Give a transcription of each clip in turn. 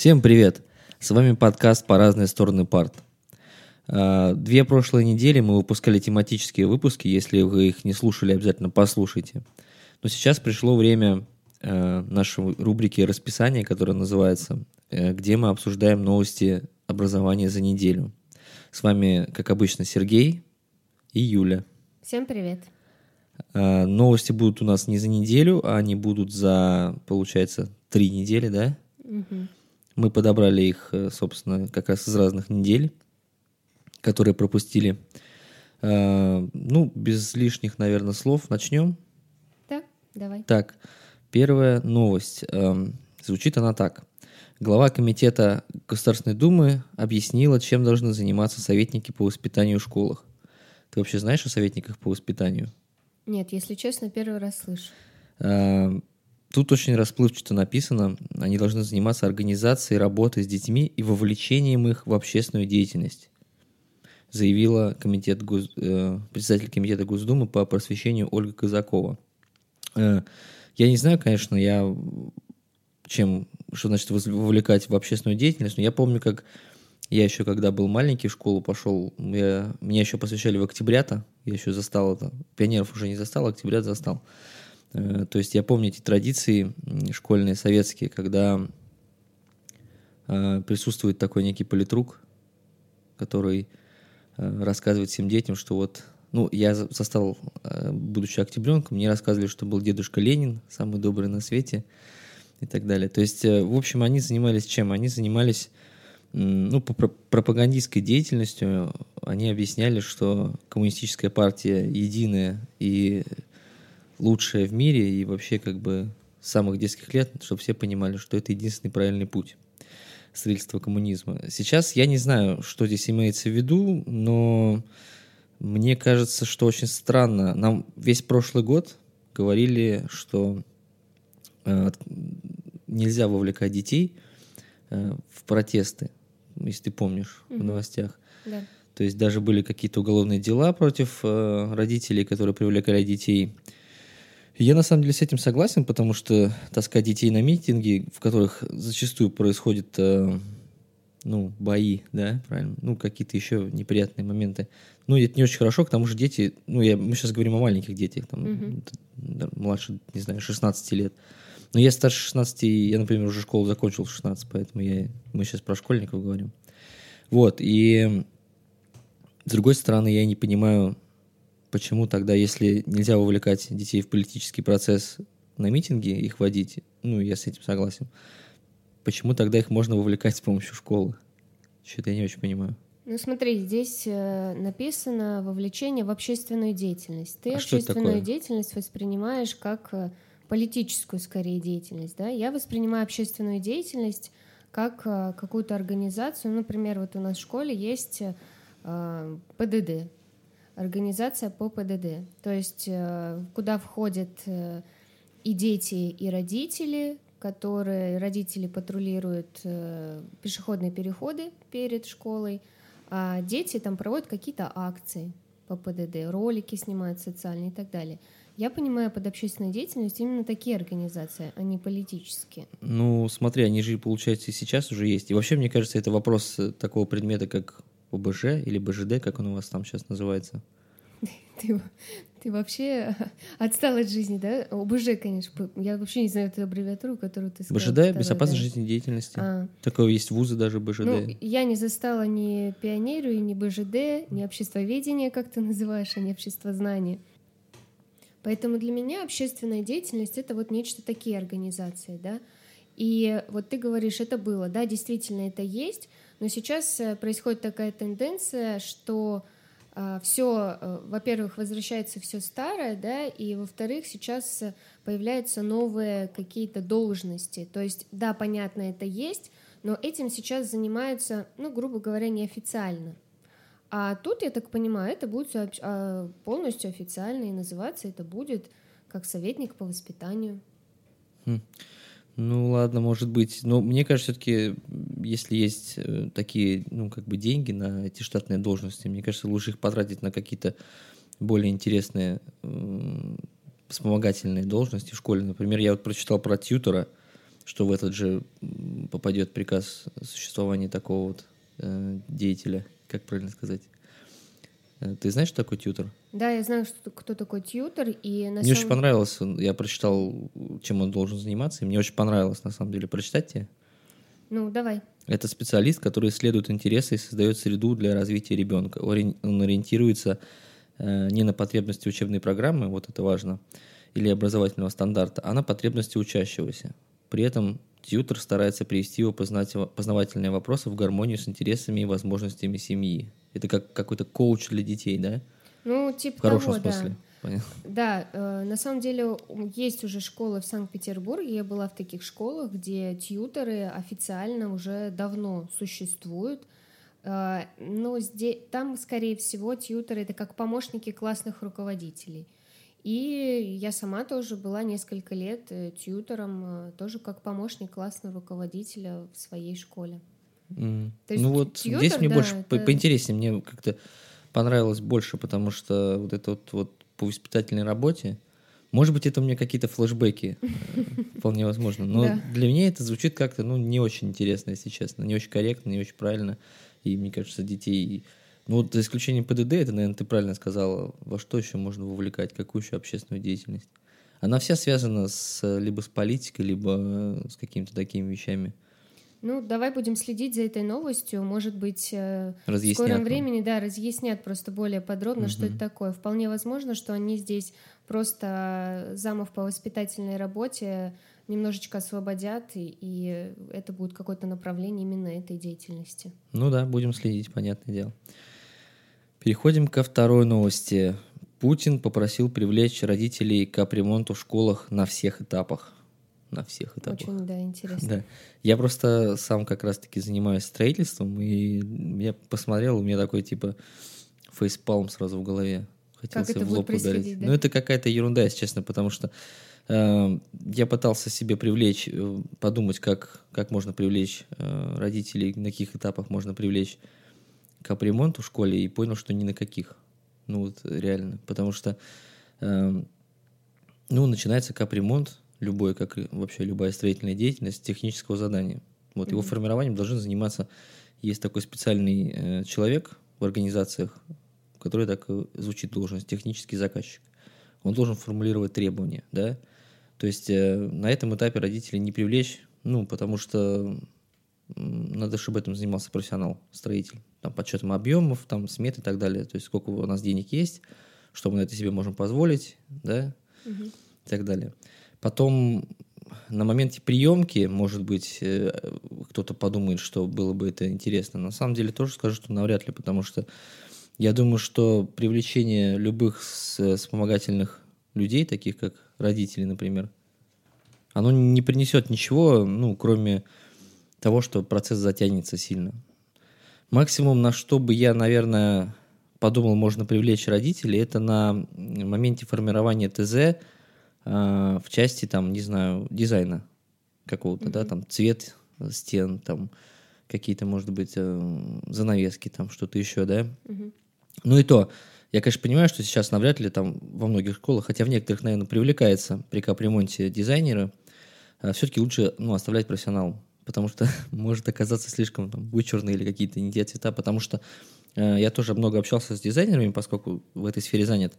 Всем привет! С вами подкаст «По разные стороны парт». А, две прошлые недели мы выпускали тематические выпуски. Если вы их не слушали, обязательно послушайте. Но сейчас пришло время а, нашей рубрики «Расписание», которая называется, э, где мы обсуждаем новости образования за неделю. С вами, как обычно, Сергей и Юля. Всем привет. А, новости будут у нас не за неделю, а они будут за, получается, три недели, да? Угу. Мы подобрали их, э, собственно, как раз из разных недель, которые пропустили. А, ну, без лишних, наверное, слов начнем. Да, давай. Так, первая новость. Эм, звучит она так. Глава Комитета Государственной Думы объяснила, чем должны заниматься советники по воспитанию в школах. Ты вообще знаешь о советниках по воспитанию? Нет, если честно, первый раз слышу. Тут очень расплывчато написано, они должны заниматься организацией работы с детьми и вовлечением их в общественную деятельность, заявила комитет Гос... э, председатель комитета Госдумы по просвещению Ольга Казакова. Э, я не знаю, конечно, я чем, что значит вовлекать в общественную деятельность, но я помню, как я еще, когда был маленький, в школу пошел, я, меня еще посвящали в октябрята, я еще застал это, пионеров уже не застал, октябрят застал. Э, то есть я помню эти традиции школьные, советские, когда э, присутствует такой некий политрук, который э, рассказывает всем детям, что вот, ну, я застал, будучи октябренком, мне рассказывали, что был дедушка Ленин, самый добрый на свете и так далее. То есть, в общем, они занимались чем? Они занимались ну, по пропагандистской деятельностью. Они объясняли, что коммунистическая партия единая и лучшее в мире и вообще как бы с самых детских лет, чтобы все понимали, что это единственный правильный путь строительства коммунизма. Сейчас я не знаю, что здесь имеется в виду, но мне кажется, что очень странно. Нам весь прошлый год говорили, что э, нельзя вовлекать детей э, в протесты, если ты помнишь mm-hmm. в новостях. Да. То есть даже были какие-то уголовные дела против э, родителей, которые привлекали детей я на самом деле с этим согласен, потому что таскать детей на митинги, в которых зачастую происходят э, ну, бои, да, правильно, ну, какие-то еще неприятные моменты. Ну, это не очень хорошо, к тому же дети, ну, я, мы сейчас говорим о маленьких детях, там, mm-hmm. младше, не знаю, 16 лет. Но я старше 16, я, например, уже школу закончил в 16, поэтому я, мы сейчас про школьников говорим. Вот, и с другой стороны, я не понимаю, Почему тогда, если нельзя вовлекать детей в политический процесс на митинги, их водить, ну, я с этим согласен, почему тогда их можно вовлекать с помощью школы? Что-то я не очень понимаю. Ну смотри, здесь э, написано вовлечение в общественную деятельность. Ты а общественную деятельность воспринимаешь как э, политическую, скорее, деятельность. Да? Я воспринимаю общественную деятельность как э, какую-то организацию. Например, вот у нас в школе есть э, ПДД, организация по ПДД, то есть э, куда входят э, и дети, и родители, которые родители патрулируют э, пешеходные переходы перед школой, а дети там проводят какие-то акции по ПДД, ролики снимают социальные и так далее. Я понимаю под общественной деятельностью именно такие организации, а не политические. Ну, смотри, они же, получается, и сейчас уже есть. И вообще, мне кажется, это вопрос такого предмета, как ОБЖ или БЖД, как он у вас там сейчас называется? Ты, ты вообще отстал от жизни, да? ОБЖ, конечно. Я вообще не знаю эту аббревиатуру, которую ты сказал. БЖД — безопасность да. жизнедеятельности. А. Такое есть вузы даже БЖД. Ну, я не застала ни пионерию, ни БЖД, ни обществоведение, как ты называешь, а не общество знания. Поэтому для меня общественная деятельность — это вот нечто такие организации, да? И вот ты говоришь, это было, да, действительно это есть, но сейчас э, происходит такая тенденция, что э, все, э, во-первых, возвращается все старое, да, и во-вторых, сейчас появляются новые какие-то должности. То есть, да, понятно, это есть, но этим сейчас занимаются, ну, грубо говоря, неофициально. А тут, я так понимаю, это будет а, полностью официально, и называться это будет как советник по воспитанию. Хм. Ну ладно, может быть. Но мне кажется, все-таки, если есть э, такие, ну, как бы деньги на эти штатные должности, мне кажется, лучше их потратить на какие-то более интересные вспомогательные должности в школе. Например, я вот прочитал про тьютера, что в этот же попадет приказ о существовании такого вот э, деятеля, как правильно сказать. Э, ты знаешь, что такое тьютер? Да, я знаю, что, кто такой тьютер. И на мне самом... очень понравилось, я прочитал, чем он должен заниматься, и мне очень понравилось, на самом деле, прочитать тебе. Ну, давай. Это специалист, который исследует интересы и создает среду для развития ребенка. Он ориентируется э, не на потребности учебной программы, вот это важно, или образовательного стандарта, а на потребности учащегося. При этом тьютер старается привести его познавательные вопросы в гармонию с интересами и возможностями семьи. Это как какой-то коуч для детей, да? Ну, типа В хорошем того, смысле. Да. Да, э, на самом деле есть уже школы в Санкт-Петербурге. Я была в таких школах, где тьютеры официально уже давно существуют. Э, но здесь, там, скорее всего, тьютеры — это как помощники классных руководителей. И я сама тоже была несколько лет э, тьютером, э, тоже как помощник классного руководителя в своей школе. Mm. есть ну вот тьютер, здесь мне да, больше это... поинтереснее, мне как-то понравилось больше, потому что вот это вот, вот по воспитательной работе, может быть, это у меня какие-то флешбеки, э, вполне возможно, но для меня это звучит как-то, ну, не очень интересно, если честно, не очень корректно, не очень правильно, и мне кажется, детей ну вот за исключением ПДД, это, наверное, ты правильно сказала, во что еще можно вовлекать, какую еще общественную деятельность. Она вся связана с, либо с политикой, либо с какими-то такими вещами. Ну, давай будем следить за этой новостью. Может быть, э, в скором времени, да, разъяснят просто более подробно, угу. что это такое. Вполне возможно, что они здесь просто замов по воспитательной работе немножечко освободят, и, и это будет какое-то направление именно этой деятельности. Ну да, будем следить, понятное дело. Переходим ко второй новости. Путин попросил привлечь родителей к капремонту в школах на всех этапах. На всех этапах. Очень, да, интересно. Да. Я просто сам как раз-таки занимаюсь строительством, и я посмотрел, у меня такой типа фейспалм сразу в голове. Хотелось в лоб ударить. Да? Ну, это какая-то ерунда, если честно, потому что э, я пытался себе привлечь, э, подумать, как, как можно привлечь э, родителей, на каких этапах можно привлечь капремонту в школе и понял, что ни на каких. Ну вот реально. Потому что э, ну, начинается капремонт, любой, как вообще любая строительная деятельность, технического задания. Вот mm-hmm. его формированием должен заниматься, есть такой специальный э, человек в организациях, который так звучит должность, технический заказчик. Он должен формулировать требования, да. То есть э, на этом этапе родителей не привлечь, ну, потому что надо, чтобы этим занимался профессионал, строитель. Там, подсчетом объемов, там, смет и так далее. То есть, сколько у нас денег есть, что мы на это себе можем позволить, да, угу. и так далее. Потом на моменте приемки, может быть, э, кто-то подумает, что было бы это интересно. На самом деле тоже скажу, что навряд ли, потому что я думаю, что привлечение любых вспомогательных людей, таких как родители, например, оно не принесет ничего, ну, кроме того, что процесс затянется сильно. Максимум, на что бы я, наверное, подумал, можно привлечь родителей, это на моменте формирования ТЗ э, в части, там, не знаю, дизайна какого-то, mm-hmm. да, там, цвет стен, там, какие-то, может быть, э, занавески, там, что-то еще, да. Mm-hmm. Ну и то, я, конечно, понимаю, что сейчас навряд ли там во многих школах, хотя в некоторых, наверное, привлекается при капремонте дизайнеры, э, все-таки лучше, ну, оставлять профессионалу потому что может оказаться слишком там, вычурные или какие-то не те цвета, потому что э, я тоже много общался с дизайнерами, поскольку в этой сфере занят.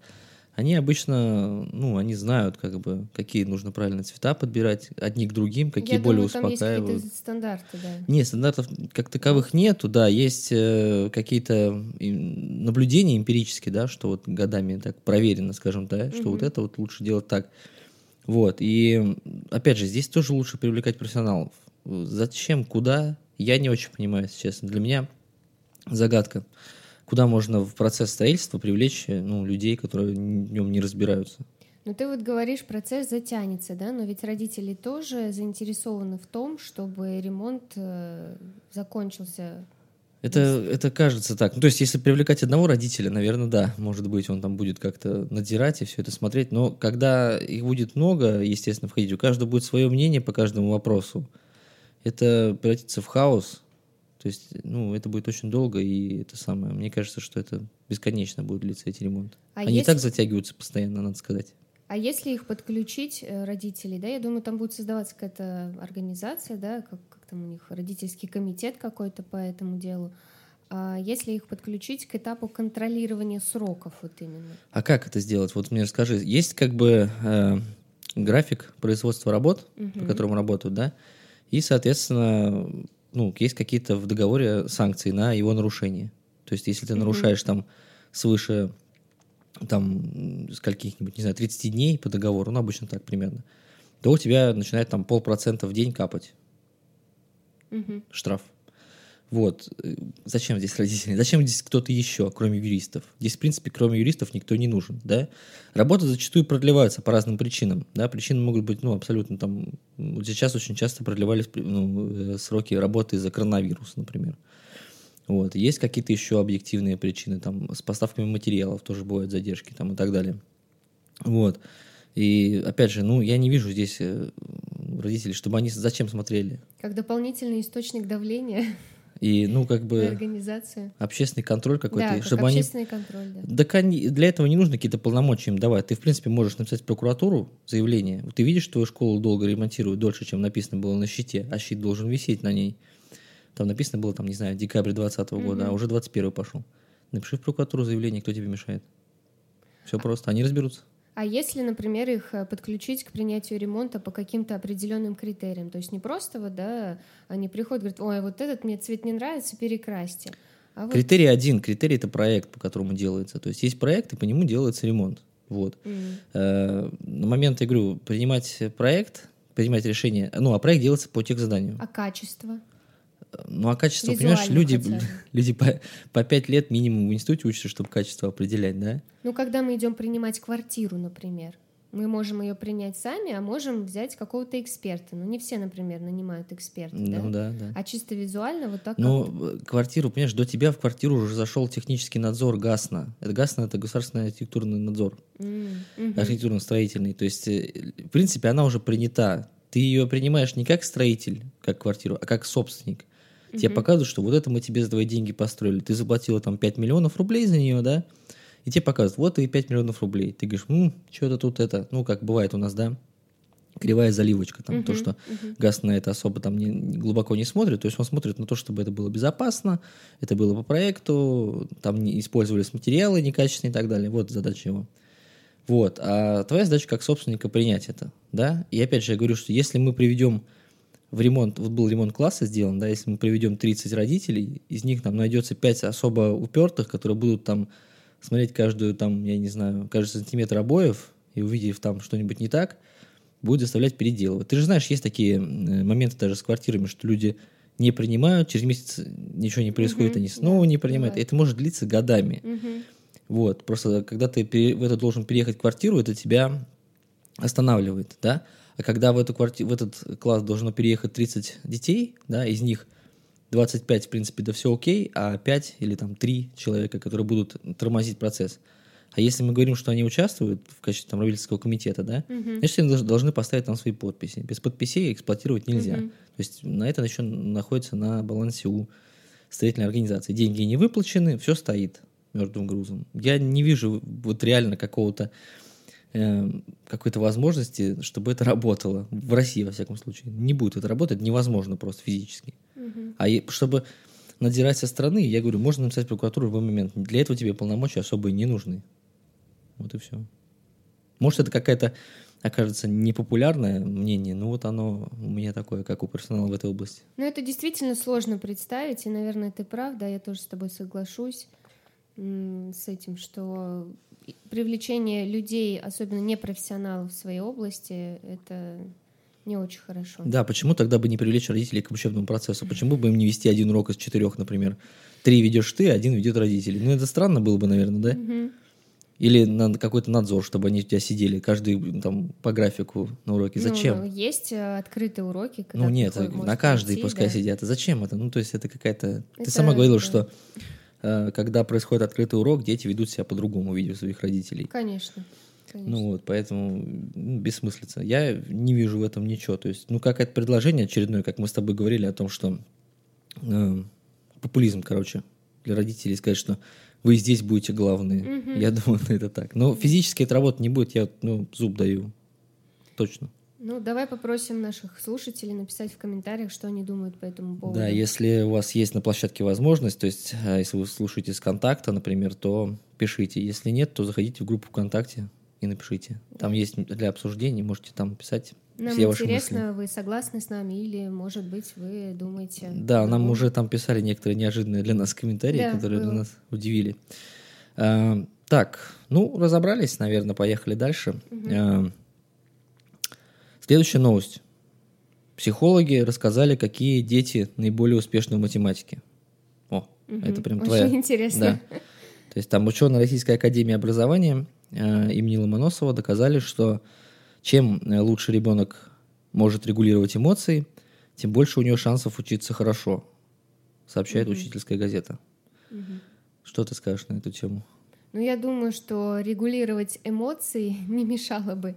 Они обычно, ну, они знают, как бы, какие нужно правильно цвета подбирать, одни к другим, какие Я более думаю, успокаивают. Там есть стандарты, да. Нет, стандартов как таковых нету, да, есть э, какие-то наблюдения эмпирические, да, что вот годами так проверено, скажем, да, что угу. вот это вот лучше делать так. Вот, и опять же, здесь тоже лучше привлекать профессионалов. Зачем, куда, я не очень понимаю, если честно. Для меня загадка. Куда можно в процесс строительства привлечь ну, людей, которые в нем не разбираются? Ну, ты вот говоришь, процесс затянется, да, но ведь родители тоже заинтересованы в том, чтобы ремонт э, закончился. Это, это кажется так. Ну, то есть, если привлекать одного родителя, наверное, да, может быть, он там будет как-то надзирать и все это смотреть. Но когда их будет много, естественно, входить, у каждого будет свое мнение по каждому вопросу это превратится в хаос. То есть, ну, это будет очень долго, и это самое. Мне кажется, что это бесконечно будет длиться эти ремонты. А Они есть... так затягиваются постоянно, надо сказать. А если их подключить, э, родителей, да, я думаю, там будет создаваться какая-то организация, да, как, как там у них родительский комитет какой-то по этому делу. А если их подключить к этапу контролирования сроков вот именно? А как это сделать? Вот мне расскажи. Есть как бы э, график производства работ, угу. по которому работают, да, и, соответственно, ну, есть какие-то в договоре санкции на его нарушение. То есть, если ты нарушаешь там свыше там скольких-нибудь, не знаю, 30 дней по договору, ну, обычно так примерно, то у тебя начинает там полпроцента в день капать. Угу. Штраф. Вот. Зачем здесь родители? Зачем здесь кто-то еще, кроме юристов? Здесь, в принципе, кроме юристов никто не нужен, да? Работы зачастую продлеваются по разным причинам, да? Причины могут быть, ну, абсолютно там... Сейчас очень часто продлевались ну, э, сроки работы из-за коронавируса, например. Вот. Есть какие-то еще объективные причины, там, с поставками материалов тоже бывают задержки, там, и так далее. Вот. И, опять же, ну, я не вижу здесь э, родителей, чтобы они зачем смотрели. Как дополнительный источник давления. И, ну, как бы... Организация. Общественный контроль какой-то. Да, чтобы как общественный они... контроль, да. Так они... для этого не нужно какие-то полномочия им давать. Ты, в принципе, можешь написать в прокуратуру заявление. Ты видишь, что твою школу долго ремонтируют, дольше, чем написано было на щите, а щит должен висеть на ней. Там написано было, там, не знаю, декабрь 2020 mm-hmm. года, а уже 21 пошел. Напиши в прокуратуру заявление, кто тебе мешает. Все просто, они разберутся. А если, например, их э, подключить к принятию ремонта по каким-то определенным критериям, то есть не просто вот, да, они приходят, говорят, ой, вот этот мне цвет не нравится, перекрасьте. А вот... Критерий один, критерий это проект, по которому делается. То есть есть проект, и по нему делается ремонт. Вот. Mm. Э, на момент, я говорю, принимать проект, принимать решение, ну, а проект делается по тех заданию. А качество? Ну, а качество, Визуально понимаешь, люди, люди по, по 5 лет минимум в институте учатся, чтобы качество определять, да? Ну, когда мы идем принимать квартиру, например, мы можем ее принять сами, а можем взять какого-то эксперта. Ну, не все, например, нанимают эксперта, ну, да? да, да. А чисто визуально вот так Ну, как квартиру, понимаешь, до тебя в квартиру уже зашел технический надзор ГАСНа. Это ГАСНа — это государственный архитектурный надзор. Mm-hmm. Архитектурно-строительный. То есть, э, в принципе, она уже принята. Ты ее принимаешь не как строитель, как квартиру, а как собственник. Угу. Тебе показывают, что вот это мы тебе за твои деньги построили. Ты заплатила там 5 миллионов рублей за нее, да? И тебе показывают, вот и 5 миллионов рублей. Ты говоришь, ну, что-то тут это, ну, как бывает у нас, да, кривая заливочка, там, uh-huh, то, что uh-huh. газ на это особо там не, глубоко не смотрит, то есть он смотрит на то, чтобы это было безопасно, это было по проекту, там не использовались материалы некачественные и так далее, вот задача его. Вот, а твоя задача как собственника принять это, да, и опять же я говорю, что если мы приведем в ремонт, вот был ремонт класса сделан, да, если мы приведем 30 родителей, из них там найдется 5 особо упертых, которые будут там смотреть каждую там, я не знаю, каждый сантиметр обоев и увидев там что-нибудь не так, будет заставлять переделывать. Ты же знаешь, есть такие моменты даже с квартирами, что люди не принимают, через месяц ничего не происходит, угу, они снова да, не принимают. Бывает. Это может длиться годами. Угу. Вот, просто когда ты в это должен переехать в квартиру, это тебя останавливает, да. А когда в, эту кварти... в этот класс должно переехать 30 детей, да, из них 25, в принципе, да все окей, а 5 или там 3 человека, которые будут тормозить процесс. А если мы говорим, что они участвуют в качестве там, родительского комитета, да, угу. значит, они должны поставить там свои подписи. Без подписей эксплуатировать нельзя. Угу. То есть на это еще находится на балансе у строительной организации. Деньги не выплачены, все стоит мертвым грузом. Я не вижу вот реально какого-то Э, какой-то возможности, чтобы это работало. В России, во всяком случае. Не будет это работать, невозможно просто физически. Угу. А чтобы надзирать со стороны, я говорю, можно написать прокуратуру в любой момент. Для этого тебе полномочия особые не нужны. Вот и все. Может, это какая-то окажется непопулярное мнение, но вот оно у меня такое, как у персонала в этой области. Ну, это действительно сложно представить, и, наверное, ты прав, да, я тоже с тобой соглашусь с этим, что привлечение людей, особенно непрофессионалов в своей области, это не очень хорошо. Да, почему тогда бы не привлечь родителей к учебному процессу? Почему бы им не вести один урок из четырех, например? Три ведешь ты, один ведет родители. Ну, это странно было бы, наверное, да? Угу. Или на какой-то надзор, чтобы они у тебя сидели, каждый там по графику на уроке. Ну, зачем? Ну, есть э, открытые уроки. Когда ну нет, на каждый прийти, пускай да. сидят. А зачем это? Ну, то есть это какая-то... Это, ты сама говорила, да. что когда происходит открытый урок, дети ведут себя по-другому, видя своих родителей. Конечно. Конечно. Ну вот, поэтому ну, бессмыслица. Я не вижу в этом ничего. То есть, ну, как это предложение очередное, как мы с тобой говорили о том, что э, популизм, короче, для родителей сказать, что вы здесь будете главные. Угу. Я думаю, это так. Но физически это работать не будет, я ну, зуб даю. Точно. Ну, давай попросим наших слушателей написать в комментариях, что они думают по этому поводу. Да, если у вас есть на площадке возможность, то есть а, если вы слушаете с контакта, например, то пишите. Если нет, то заходите в группу ВКонтакте и напишите. Там да. есть для обсуждений, можете там писать. Нам все интересно, ваши мысли. вы согласны с нами или, может быть, вы думаете... Да, нам уже там писали некоторые неожиданные для нас комментарии, да, которые было. для нас удивили. А, так, ну, разобрались, наверное, поехали дальше. Угу. Следующая новость. Психологи рассказали, какие дети наиболее успешны в математике. О, угу, это прям твоя. Очень интересно. Да. То есть там ученые Российской Академии Образования э, имени Ломоносова доказали, что чем э, лучше ребенок может регулировать эмоции, тем больше у него шансов учиться хорошо, сообщает угу. учительская газета. Угу. Что ты скажешь на эту тему? Ну, я думаю, что регулировать эмоции не мешало бы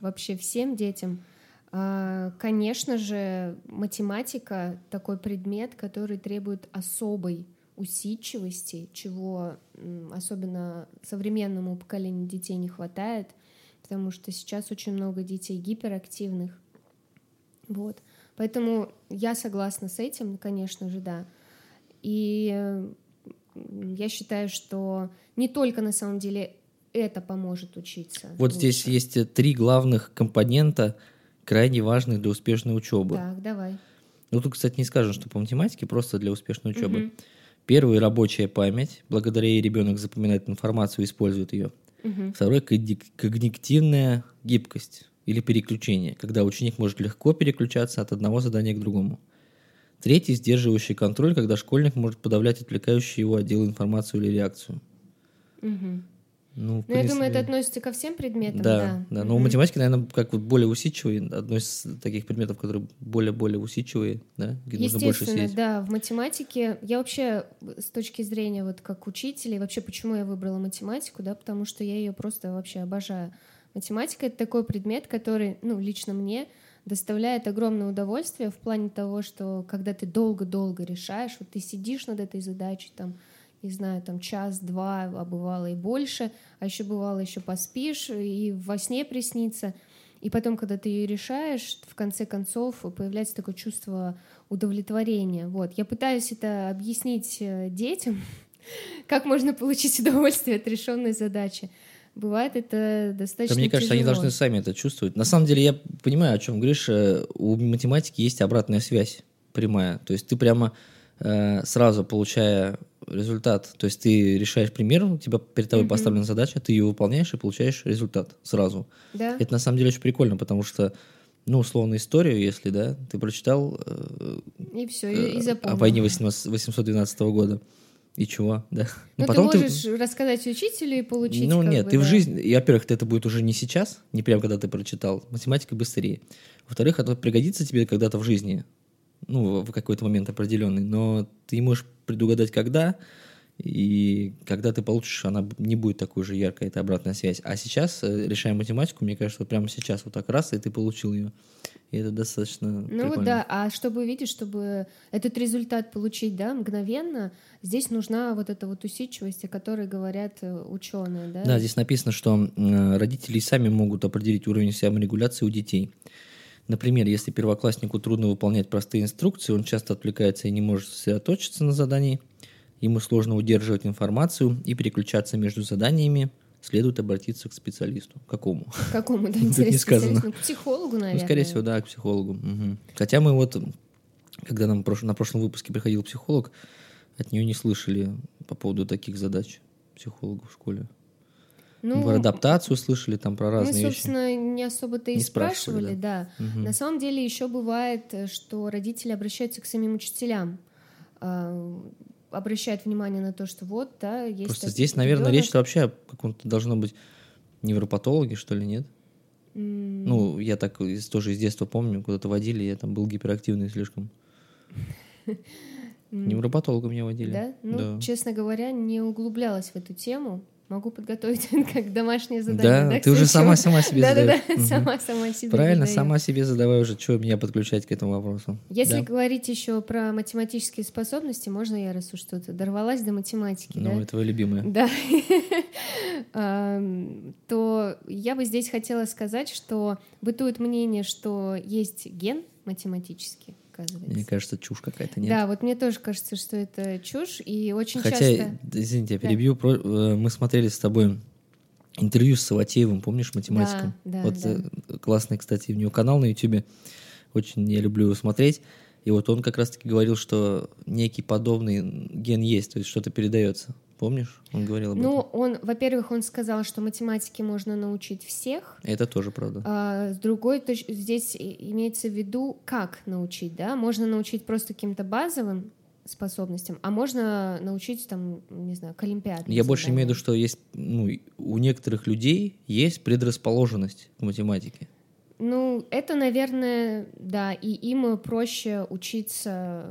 вообще всем детям. А, конечно же, математика такой предмет, который требует особой усидчивости, чего особенно современному поколению детей не хватает, потому что сейчас очень много детей гиперактивных. Вот. Поэтому я согласна с этим, конечно же, да. И я считаю, что не только на самом деле это поможет учиться. Вот лучше. здесь есть три главных компонента, крайне важных для успешной учебы. Так, давай. Ну, тут, кстати, не скажем, что по математике просто для успешной учебы. Угу. Первый – рабочая память. Благодаря ей ребенок запоминает информацию и использует ее. Угу. Второй – когнитивная гибкость или переключение, когда ученик может легко переключаться от одного задания к другому. Третий – сдерживающий контроль, когда школьник может подавлять отвлекающий его отдел информацию или реакцию. Угу. Ну, ну я думаю, это относится ко всем предметам, да. Да, да. Но mm-hmm. математика, наверное, как вот более усидчивый, одно из таких предметов, которые более-более усидчивые, да, где нужно больше сидеть. да, в математике я вообще с точки зрения вот как учителя, и вообще почему я выбрала математику, да, потому что я ее просто вообще обожаю. Математика — это такой предмет, который, ну, лично мне доставляет огромное удовольствие в плане того, что когда ты долго-долго решаешь, вот ты сидишь над этой задачей, там, не знаю, там час-два, а бывало и больше, а еще бывало еще поспишь и во сне приснится. И потом, когда ты ее решаешь, в конце концов появляется такое чувство удовлетворения. Вот. Я пытаюсь это объяснить э, детям, как можно получить удовольствие от решенной задачи. Бывает это достаточно да, Мне кажется, тяжело. они должны сами это чувствовать. На самом деле, я понимаю, о чем говоришь. Э, у математики есть обратная связь прямая. То есть ты прямо э, сразу, получая результат. То есть ты решаешь пример, у тебя перед тобой mm-hmm. поставлена задача, ты ее выполняешь и получаешь результат сразу. Да. Это на самом деле очень прикольно, потому что, ну, условно, историю, если, да, ты прочитал... Э, и все, и, и э, запомнил. О войне 812 года. И чего, да. Ну, потом ты можешь ты... рассказать учителю и получить. Ну, нет, бы, ты да. в жизни. И, во-первых, это будет уже не сейчас, не прям когда ты прочитал. Математика быстрее. Во-вторых, это пригодится тебе когда-то в жизни ну, в какой-то момент определенный, но ты можешь предугадать, когда, и когда ты получишь, она не будет такой же яркой, это обратная связь. А сейчас, э, решая математику, мне кажется, вот прямо сейчас вот так раз, и ты получил ее. И это достаточно Ну прикольно. да, а чтобы видеть, чтобы этот результат получить, да, мгновенно, здесь нужна вот эта вот усидчивость, о которой говорят э, ученые, да? Да, здесь написано, что родители сами могут определить уровень саморегуляции у детей. Например, если первокласснику трудно выполнять простые инструкции, он часто отвлекается и не может сосредоточиться на задании, ему сложно удерживать информацию и переключаться между заданиями, следует обратиться к специалисту. Какому? К какому, да, интересно. не сказано. К психологу, наверное. Ну, скорее всего, да, к психологу. Угу. Хотя мы вот, когда нам на прошлом выпуске приходил психолог, от нее не слышали по поводу таких задач психологу в школе. Ну, про адаптацию слышали, там про разные Мы, собственно, вещи. не особо-то и не спрашивали, да. да. Угу. На самом деле еще бывает, что родители обращаются к самим учителям, э, обращают внимание на то, что вот, да, есть... Просто здесь, наверное, речь вообще о каком-то должно быть невропатологе, что ли, нет? Mm. Ну, я так из, тоже из детства помню, куда-то водили, я там был гиперактивный слишком. Невропатолога меня водили. Да? Ну, да. честно говоря, не углублялась в эту тему. Могу подготовить как домашнее задание. Да, да ты уже сама сама себе задаешь. Да-да-да, сама сама себе Правильно, сама себе задавай уже, что меня подключать к этому вопросу. Если говорить еще про математические способности, можно я раз уж тут дорвалась до математики, Ну, это твое любимое. Да. То я бы здесь хотела сказать, что бытует мнение, что есть ген математический, оказывается. Мне кажется, чушь какая-то, нет? Да, вот мне тоже кажется, что это чушь, и очень Хотя, часто... извините, я перебью, да. Э, мы смотрели с тобой интервью с Саватеевым, помнишь, математиком? Да, да, вот да. Э, классный, кстати, у него канал на Ютубе, очень я люблю его смотреть, и вот он как раз-таки говорил, что некий подобный ген есть, то есть что-то передается. Помнишь? Он говорил об ну, этом. Ну, он, во-первых, он сказал, что математике можно научить всех. Это тоже правда. А, с другой, то здесь имеется в виду, как научить, да? Можно научить просто каким-то базовым способностям, а можно научить там, не знаю, к олимпиаде. Я больше имею в виду, что есть, ну, у некоторых людей есть предрасположенность к математике. Ну, это, наверное, да, и им проще учиться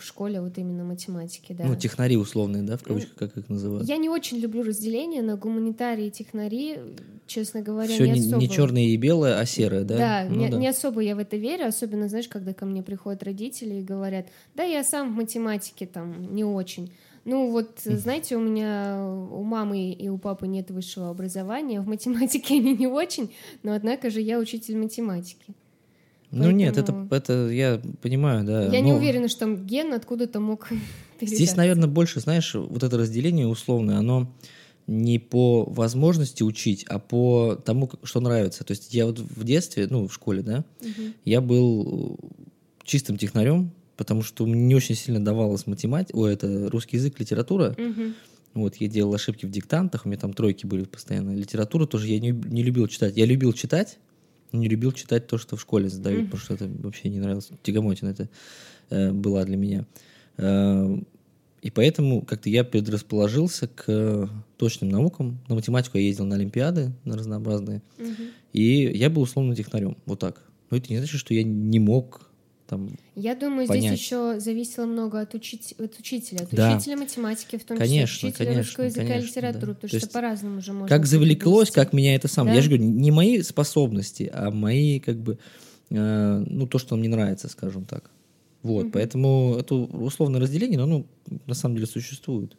в школе вот именно математике, да. Ну, технари условные, да, в кавычках, как их называют. Я не очень люблю разделение на гуманитарии и технари, честно говоря, Все не, не особо. не черное и белое, а серое, да? Да, ну, не, да. не особо я в это верю, особенно, знаешь, когда ко мне приходят родители и говорят, да, я сам в математике там не очень. Ну вот, знаете, у меня у мамы и у папы нет высшего образования, в математике они не очень, но однако же я учитель математики. Ну нет, это, это я понимаю, да. Я но... не уверена, что ген откуда-то мог Здесь, наверное, больше, знаешь, вот это разделение условное, оно не по возможности учить, а по тому, что нравится. То есть я вот в детстве, ну, в школе, да, угу. я был чистым технарем, потому что мне не очень сильно давалась математика, о, это русский язык, литература. Угу. Вот, я делал ошибки в диктантах, у меня там тройки были постоянно. Литературу тоже я не, не любил читать. Я любил читать, но не любил читать то, что в школе задают, mm потому что это вообще не нравилось. Тягомотина это э, была для меня. Э, и поэтому как-то я предрасположился к точным наукам. На математику я ездил на олимпиады, на разнообразные. mm И я был условно технарем, вот так. Но это не значит, что я не мог там Я думаю, понять. здесь еще зависело много от, учить, от учителя, от Да. учителя математики, в том Конечно, числе от учителя конечно, русского языка конечно, и литературы, да. потому То что по-разному же можно. как завлеклось, как меня это сам. Да. Я же говорю, не мои способности, а мои, как бы, э, ну, то, что мне нравится, скажем так. Вот, Мгм. поэтому это условное разделение, но оно на самом деле существует.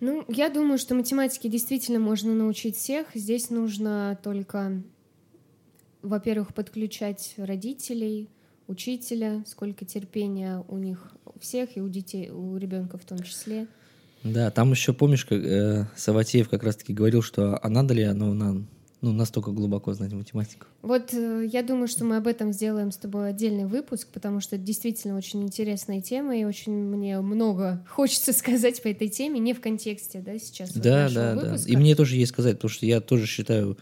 Ну, я думаю, что математике действительно можно научить всех. Здесь нужно только, во-первых, подключать родителей, учителя, сколько терпения у них у всех и у детей, у ребенка в том числе. Да, там еще помнишь, как э, Саватеев как раз-таки говорил, что а надо ли оно нам ну, настолько глубоко знать математику? Вот э, я думаю, что мы об этом сделаем с тобой отдельный выпуск, потому что это действительно очень интересная тема, и очень мне много хочется сказать по этой теме, не в контексте, да, сейчас вот Да, нашего да, да. выпуска. И мне тоже есть сказать, потому что я тоже считаю,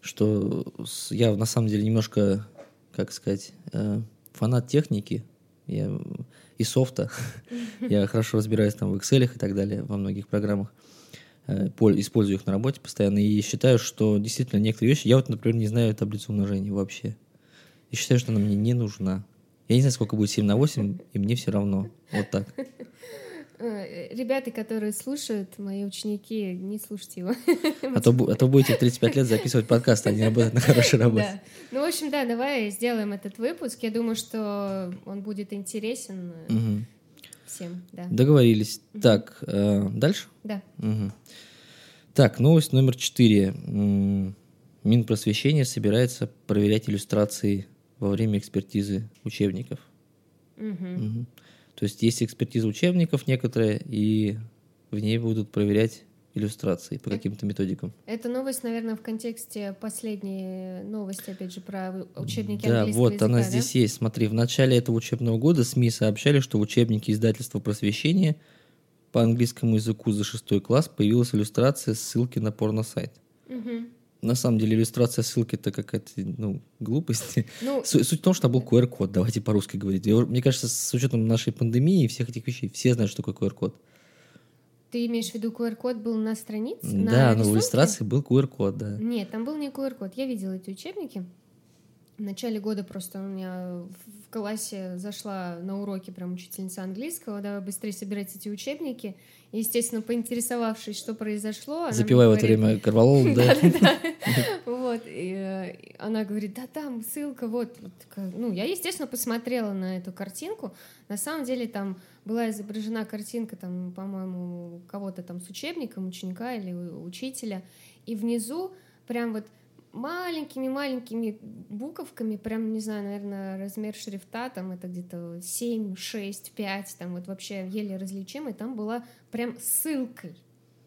что я на самом деле немножко, как сказать, э, фанат техники я, и софта. Я хорошо разбираюсь там в Excel и так далее, во многих программах. Э, пол- Использую их на работе постоянно и считаю, что действительно некоторые вещи... Я вот, например, не знаю таблицу умножения вообще. И считаю, что она мне не нужна. Я не знаю, сколько будет 7 на 8, и мне все равно. Вот так. Э, Ребята, которые слушают, мои ученики, не слушайте его. А то, а то будете в 35 лет записывать подкаст, а не работать на хорошей работе. Да. Ну, в общем, да, давай сделаем этот выпуск. Я думаю, что он будет интересен Мгм. Всем. Да. Договорились. Так, э, дальше? Да. Мгм. Так, новость номер четыре. Минпросвещение собирается проверять иллюстрации во время экспертизы учебников. Мгм. Мгм. То есть есть экспертиза учебников некоторые, и в ней будут проверять иллюстрации по каким-то методикам. Эта новость, наверное, в контексте последней новости, опять же, про учебники Да, английского вот языка, она да? здесь есть. Смотри, в начале этого учебного года СМИ сообщали, что в учебнике издательства просвещения по английскому языку за шестой класс появилась иллюстрация ссылки на порно-сайт. Мгм. На самом деле иллюстрация ссылки это какая-то ну, глупость. Ну, Су- Суть в том, что там был QR-код, давайте по-русски говорить. Мне кажется, с учетом нашей пандемии и всех этих вещей, все знают, что такое QR-код. Ты имеешь в виду QR-код был на странице? Да, на но в рисунке? иллюстрации был QR-код, да. Нет, там был не QR-код. Я видела эти учебники. В начале года просто у меня в классе зашла на уроки прям учительница английского, давай быстрее собирать эти учебники. И, естественно, поинтересовавшись, что произошло... Запивая в это время корвалол, да? Вот, э, она говорит, да там ссылка, вот. Ну, я, естественно, посмотрела на эту картинку. На самом деле там была изображена картинка, там, по-моему, кого-то там с учебником, ученика или учителя. И внизу прям вот маленькими-маленькими буковками, прям, не знаю, наверное, размер шрифта, там это где-то 7, 6, 5, там вот вообще еле различимый, там была прям ссылкой.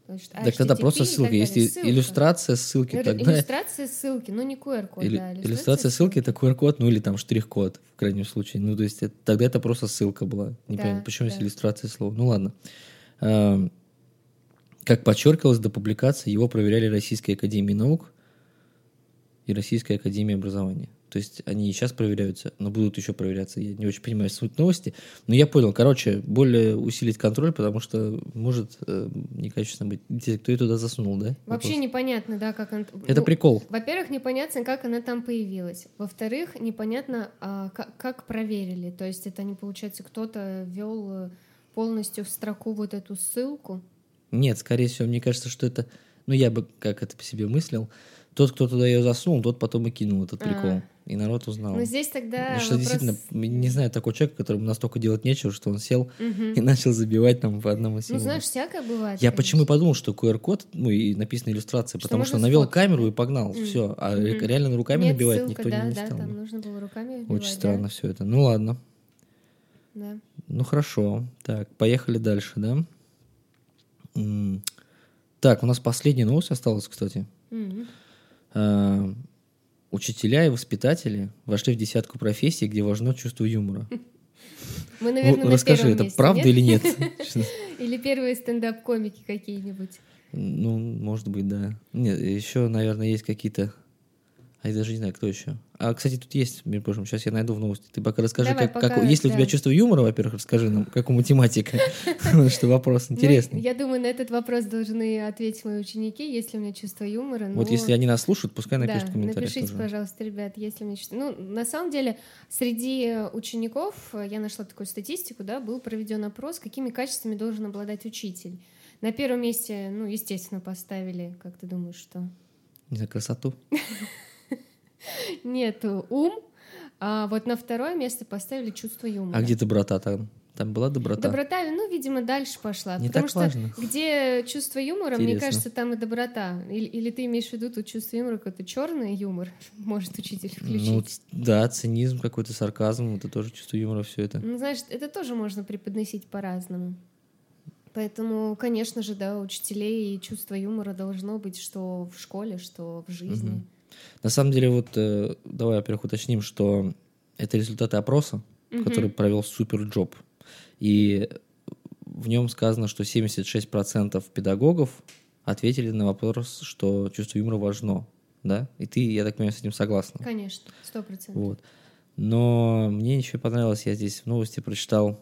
Есть, так тогда просто ссылка. Если ссылка. иллюстрация ссылки, ну, тогда... Иллюстрация ссылки, но не QR-код, Илю... да. Иллюстрация, иллюстрация ссылки — это QR-код, ну или там штрих-код, в крайнем случае. Ну то есть это, тогда это просто ссылка была. Не да, понимаю, почему да. есть иллюстрация слова. Ну ладно. А, как подчеркивалось до публикации, его проверяли Российской Академией Наук, и Российской Академии Образования. То есть они и сейчас проверяются, но будут еще проверяться. Я не очень понимаю суть новости. Но я понял, короче, более усилить контроль, потому что может э, некачественно быть. Интересно, кто ее туда засунул, да? Вообще Вопрос. непонятно, да, как она... Это ну, прикол. Во-первых, непонятно, как она там появилась. Во-вторых, непонятно, а, как, как проверили. То есть это не получается, кто-то ввел э, полностью в строку вот эту ссылку? Нет, скорее всего, мне кажется, что это... Ну, я бы как это по себе мыслил тот, кто туда ее засунул, тот потом и кинул этот прикол. А. И народ узнал. Ну, здесь тогда Потому что вопрос... действительно, не знаю такого человека, которому настолько делать нечего, что он сел угу. и начал забивать там по одному символу. Ну, знаешь, всякое бывает. Я конечно. почему и подумал, что QR-код, ну, и написана иллюстрация, что потому что навел сфоткать, камеру и погнал. Mm. Все. А угу. реально руками Нет, набивать ссылка, никто да, не да, стал. там нужно было руками Очень странно да? все это. Ну, ладно. Да. Ну, хорошо. Так, поехали дальше, да? Так, у нас последняя новость осталась, кстати. Угу. Э, учителя и воспитатели вошли в десятку профессий, где важно чувство юмора. Мы, наверное, ну, Расскажи, это месте, правда нет? или нет? Или первые стендап-комики какие-нибудь? Ну, может быть, да. Нет, еще, наверное, есть какие-то а я даже не знаю, кто еще. А, кстати, тут есть, между прочим, сейчас я найду в новости. Ты пока расскажи, Давай, как, пока, как, есть ли да. у тебя чувство юмора, во-первых, расскажи нам, как у математика, что вопрос ну, интересный. Я думаю, на этот вопрос должны ответить мои ученики, есть ли у меня чувство юмора. Вот если они нас слушают, пускай напишут в комментариях напишите, пожалуйста, ребят, есть ли у меня чувство... Ну, на самом деле, среди учеников, я нашла такую статистику, да, был проведен опрос, какими качествами должен обладать учитель. На первом месте, ну, естественно, поставили, как ты думаешь, что? Не знаю, красоту. Нет, ум. А вот на второе место поставили чувство юмора. А где доброта там? Там была доброта? Доброта, ну, видимо, дальше пошла. Не потому так что важно. где чувство юмора, Интересно. мне кажется, там и доброта. Или, или ты имеешь в виду тут чувство юмора, какой-то черный юмор может учитель включить? Ну, да, цинизм, какой-то сарказм, это тоже чувство юмора, все это. Ну, знаешь, это тоже можно преподносить по-разному. Поэтому, конечно же, да, учителей чувство юмора должно быть что в школе, что в жизни. Угу. На самом деле, вот э, давай, во-первых, уточним, что это результаты опроса, угу. который провел SuperJob. И в нем сказано, что 76% педагогов ответили на вопрос, что чувство юмора важно. Да? И ты, я так понимаю, с этим согласна. Конечно, сто процентов. Вот. Но мне еще понравилось, я здесь в новости прочитал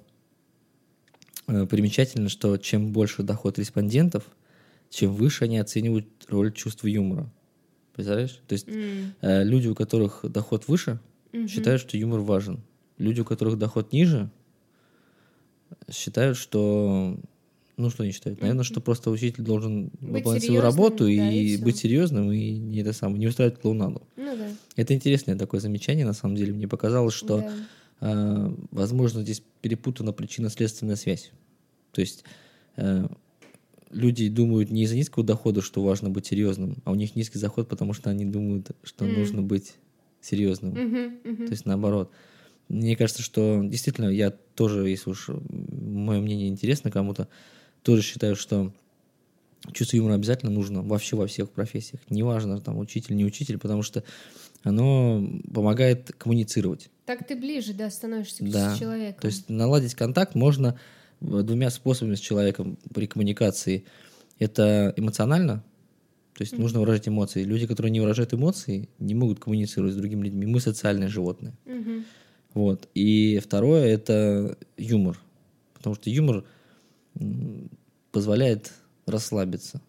э, примечательно, что чем больше доход респондентов, чем выше они оценивают роль чувства юмора. Представляешь? То есть mm. э, люди, у которых доход выше, mm-hmm. считают, что юмор важен. Люди, у которых доход ниже, считают, что... Ну, что они считают? Наверное, mm-hmm. что просто учитель должен быть выполнять свою работу и, да, и быть серьезным, и не, это самое, не устраивать клоунаду. Ну, да. Это интересное такое замечание, на самом деле. Мне показалось, что, да. э, возможно, здесь перепутана причинно-следственная связь. То есть... Э, люди думают не из-за низкого дохода, что важно быть серьезным, а у них низкий доход, потому что они думают, что mm. нужно быть серьезным. Mm-hmm, mm-hmm. То есть наоборот. Мне кажется, что действительно я тоже, если уж мое мнение интересно кому-то, тоже считаю, что чувство юмора обязательно нужно вообще во всех профессиях. Неважно, там, учитель, не учитель, потому что оно помогает коммуницировать. Так ты ближе, да, становишься да. к человеку. То есть наладить контакт можно двумя способами с человеком при коммуникации. Это эмоционально, то есть mm-hmm. нужно выражать эмоции. Люди, которые не выражают эмоции, не могут коммуницировать с другими людьми. Мы социальные животные. Mm-hmm. Вот. И второе это юмор. Потому что юмор позволяет расслабиться.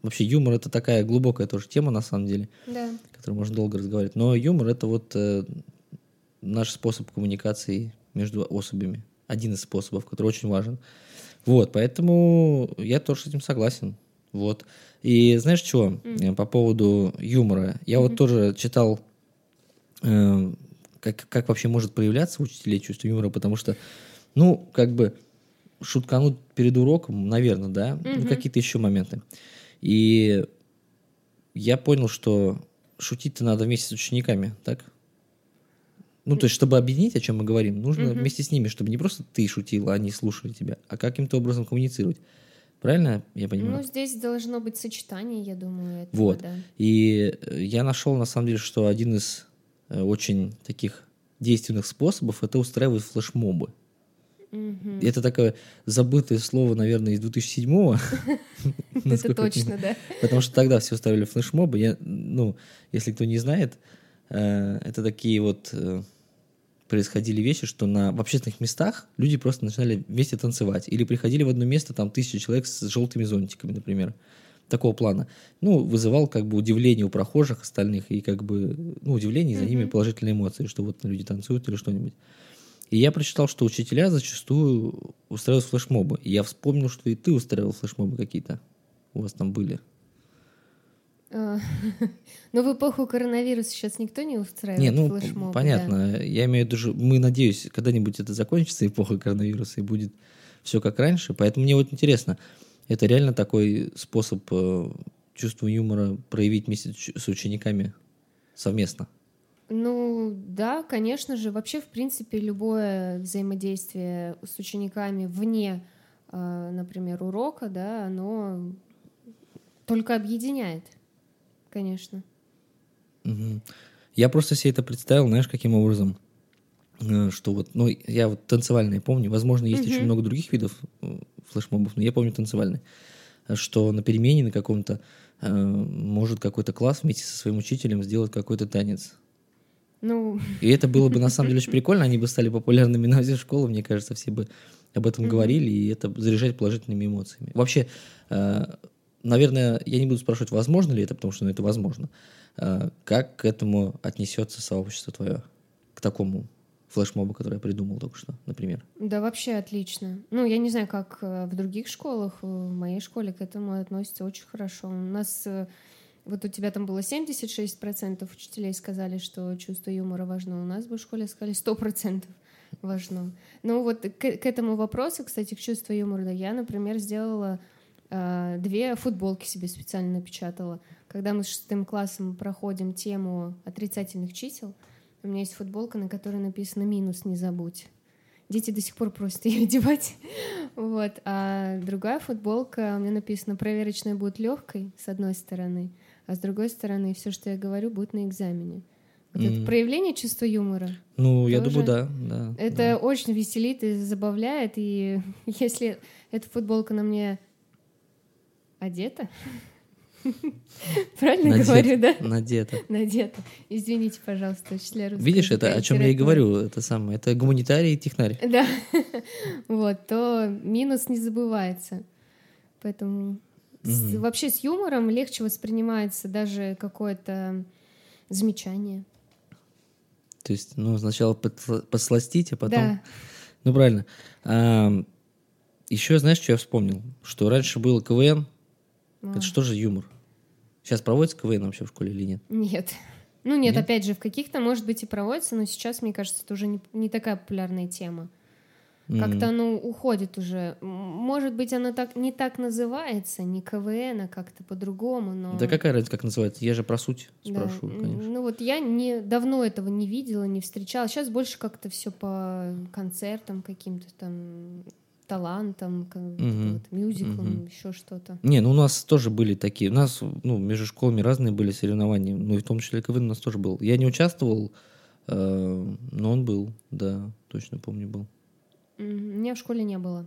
Вообще юмор это такая глубокая тоже тема на самом деле, да. которую можно долго разговаривать. Но юмор это вот э, наш способ коммуникации между особями. Один из способов, который очень важен. Вот, поэтому я тоже с этим согласен. Вот. И знаешь что, mm. по поводу юмора. Я mm-hmm. вот тоже читал, э, как, как вообще может проявляться у учителей чувство юмора, потому что, ну, как бы шуткануть перед уроком, наверное, да, mm-hmm. ну, какие-то еще моменты. И я понял, что шутить-то надо вместе с учениками, так? Ну, то есть, чтобы объединить, о чем мы говорим, нужно mm-hmm. вместе с ними, чтобы не просто ты шутил, а они слушали тебя, а каким-то образом коммуницировать. Правильно я понимаю? Ну, здесь должно быть сочетание, я думаю. Этого, вот. Да. И э, я нашел, на самом деле, что один из э, очень таких действенных способов это устраивать флешмобы. Угу. Это такое забытое слово, наверное, из 2007-го. Это точно, да. Потому что тогда все устраивали флешмобы. Ну, если кто не знает, э, это такие вот происходили вещи, что на, в общественных местах люди просто начинали вместе танцевать. Или приходили в одно место, там, тысяча человек с желтыми зонтиками, например. Такого плана. Ну, вызывал как бы удивление у прохожих остальных и как бы, ну, удивление, и за ними положительные эмоции, что вот люди танцуют или что-нибудь. И я прочитал, что учителя зачастую устраивают флешмобы. И я вспомнил, что и ты устраивал флешмобы какие-то. У вас там были. А, но в эпоху коронавируса сейчас никто не устраивает не, ну, флешмобы. Понятно. Да? Я имею в виду, мы надеюсь, когда-нибудь это закончится, эпоха коронавируса, и будет все как раньше. Поэтому мне вот интересно, это реально такой способ э, чувства юмора проявить вместе с учениками совместно? Ну, да, конечно же. Вообще, в принципе, любое взаимодействие с учениками вне, э, например, урока, да, оно только объединяет конечно. Угу. Я просто себе это представил, знаешь, каким образом? Э, что вот, ну, я вот танцевальные помню, возможно, есть угу. еще много других видов э, флешмобов, но я помню танцевальные, что на перемене на каком-то э, может какой-то класс вместе со своим учителем сделать какой-то танец. Ну. И это было бы на самом деле очень прикольно, они бы стали популярными на всей школе, мне кажется, все бы об этом говорили, и это заряжать положительными эмоциями. Вообще, наверное, я не буду спрашивать, возможно ли это, потому что ну, это возможно. А, как к этому отнесется сообщество твое, к такому флешмобу, который я придумал только что, например? Да, вообще отлично. Ну, я не знаю, как э, в других школах, в моей школе к этому относятся очень хорошо. У нас э, вот у тебя там было 76% учителей сказали, что чувство юмора важно. У нас в школе сказали 100% важно. Ну вот к, к этому вопросу, кстати, к чувству юмора, я, например, сделала Э, две футболки себе специально напечатала. Когда мы с шестым классом проходим тему отрицательных чисел, у меня есть футболка, на которой написано «минус, не забудь». Дети до сих пор просят ее одевать. вот. А другая футболка, у меня написано «проверочная будет легкой», с одной стороны, а с другой стороны, все, что я говорю, будет на экзамене. Вот mm. это проявление чувства юмора. Ну, тоже. я думаю, да. да это да. очень веселит и забавляет. И если эта футболка на мне Одета? Правильно Надет, говорю, да? Надета. Надета. Извините, пожалуйста, учителя русского Видишь, это о чем я и говорю, это самое, это гуманитарий и технарь. Да, вот, то минус не забывается. Поэтому с, вообще с юмором легче воспринимается даже какое-то замечание. То есть, ну, сначала посластить, а потом... Да. Ну, правильно. А, еще знаешь, что я вспомнил? Что раньше был КВН, а. Это что же юмор? Сейчас проводится КВН вообще в школе или нет? Нет. Ну нет, нет? опять же, в каких-то, может быть, и проводится, но сейчас, мне кажется, это уже не, не такая популярная тема. Как-то оно уходит уже. Может быть, оно так не так называется, не КВН, а как-то по-другому, но... Да какая разница, как называется? Я же про суть спрашиваю, да. конечно. Ну вот я не, давно этого не видела, не встречала. Сейчас больше как-то все по концертам каким-то там талантом, как, угу. вот, мюзиклом, угу. еще что-то. Не, ну у нас тоже были такие. У нас ну, между школами разные были соревнования. Ну и в том числе КВН у нас тоже был. Я не участвовал, э, но он был, да, точно помню, был. У меня в школе не было.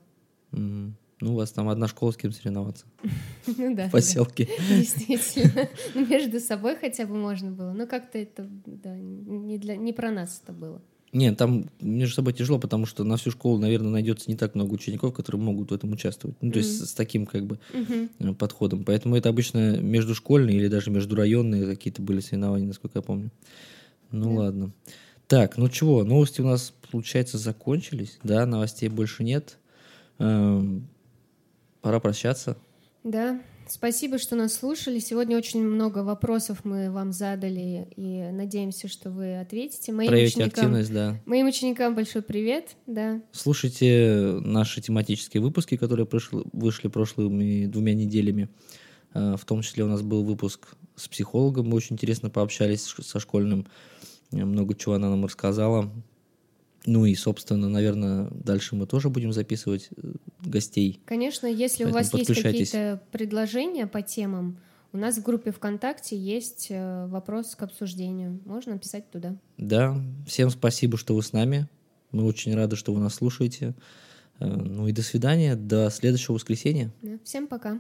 Угу. Ну, у вас там одна школа с кем соревноваться. Ну да. В поселке. Действительно. Ну, между собой хотя бы можно было. Но как-то это, да, не, для, не про нас это было. Нет, там между собой тяжело, потому что на всю школу, наверное, найдется не так много учеников, которые могут в этом участвовать. Ну, то mm. есть с таким как бы mm-hmm. подходом. Поэтому это обычно междушкольные или даже междурайонные какие-то были соревнования, насколько я помню. Ну yeah. ладно. Так, ну чего, новости у нас, получается, закончились, да, новостей больше нет. Эм, пора прощаться. Да, Спасибо, что нас слушали. Сегодня очень много вопросов мы вам задали, и надеемся, что вы ответите. Моим Проявите ученикам, активность, да. Моим ученикам большой привет, да. Слушайте наши тематические выпуски, которые вышли прошлыми двумя неделями. Э, в том числе у нас был выпуск с психологом, мы очень интересно пообщались со школьным. Много чего она нам рассказала. Ну и, собственно, наверное, дальше мы тоже будем записывать э, гостей. Конечно, если Поэтому у вас есть какие-то предложения по темам, у нас в группе ВКонтакте есть э, вопрос к обсуждению. Можно писать туда. Да, всем спасибо, что вы с нами. Мы очень рады, что вы нас слушаете. Э, ну и до свидания, до следующего воскресенья. всем пока.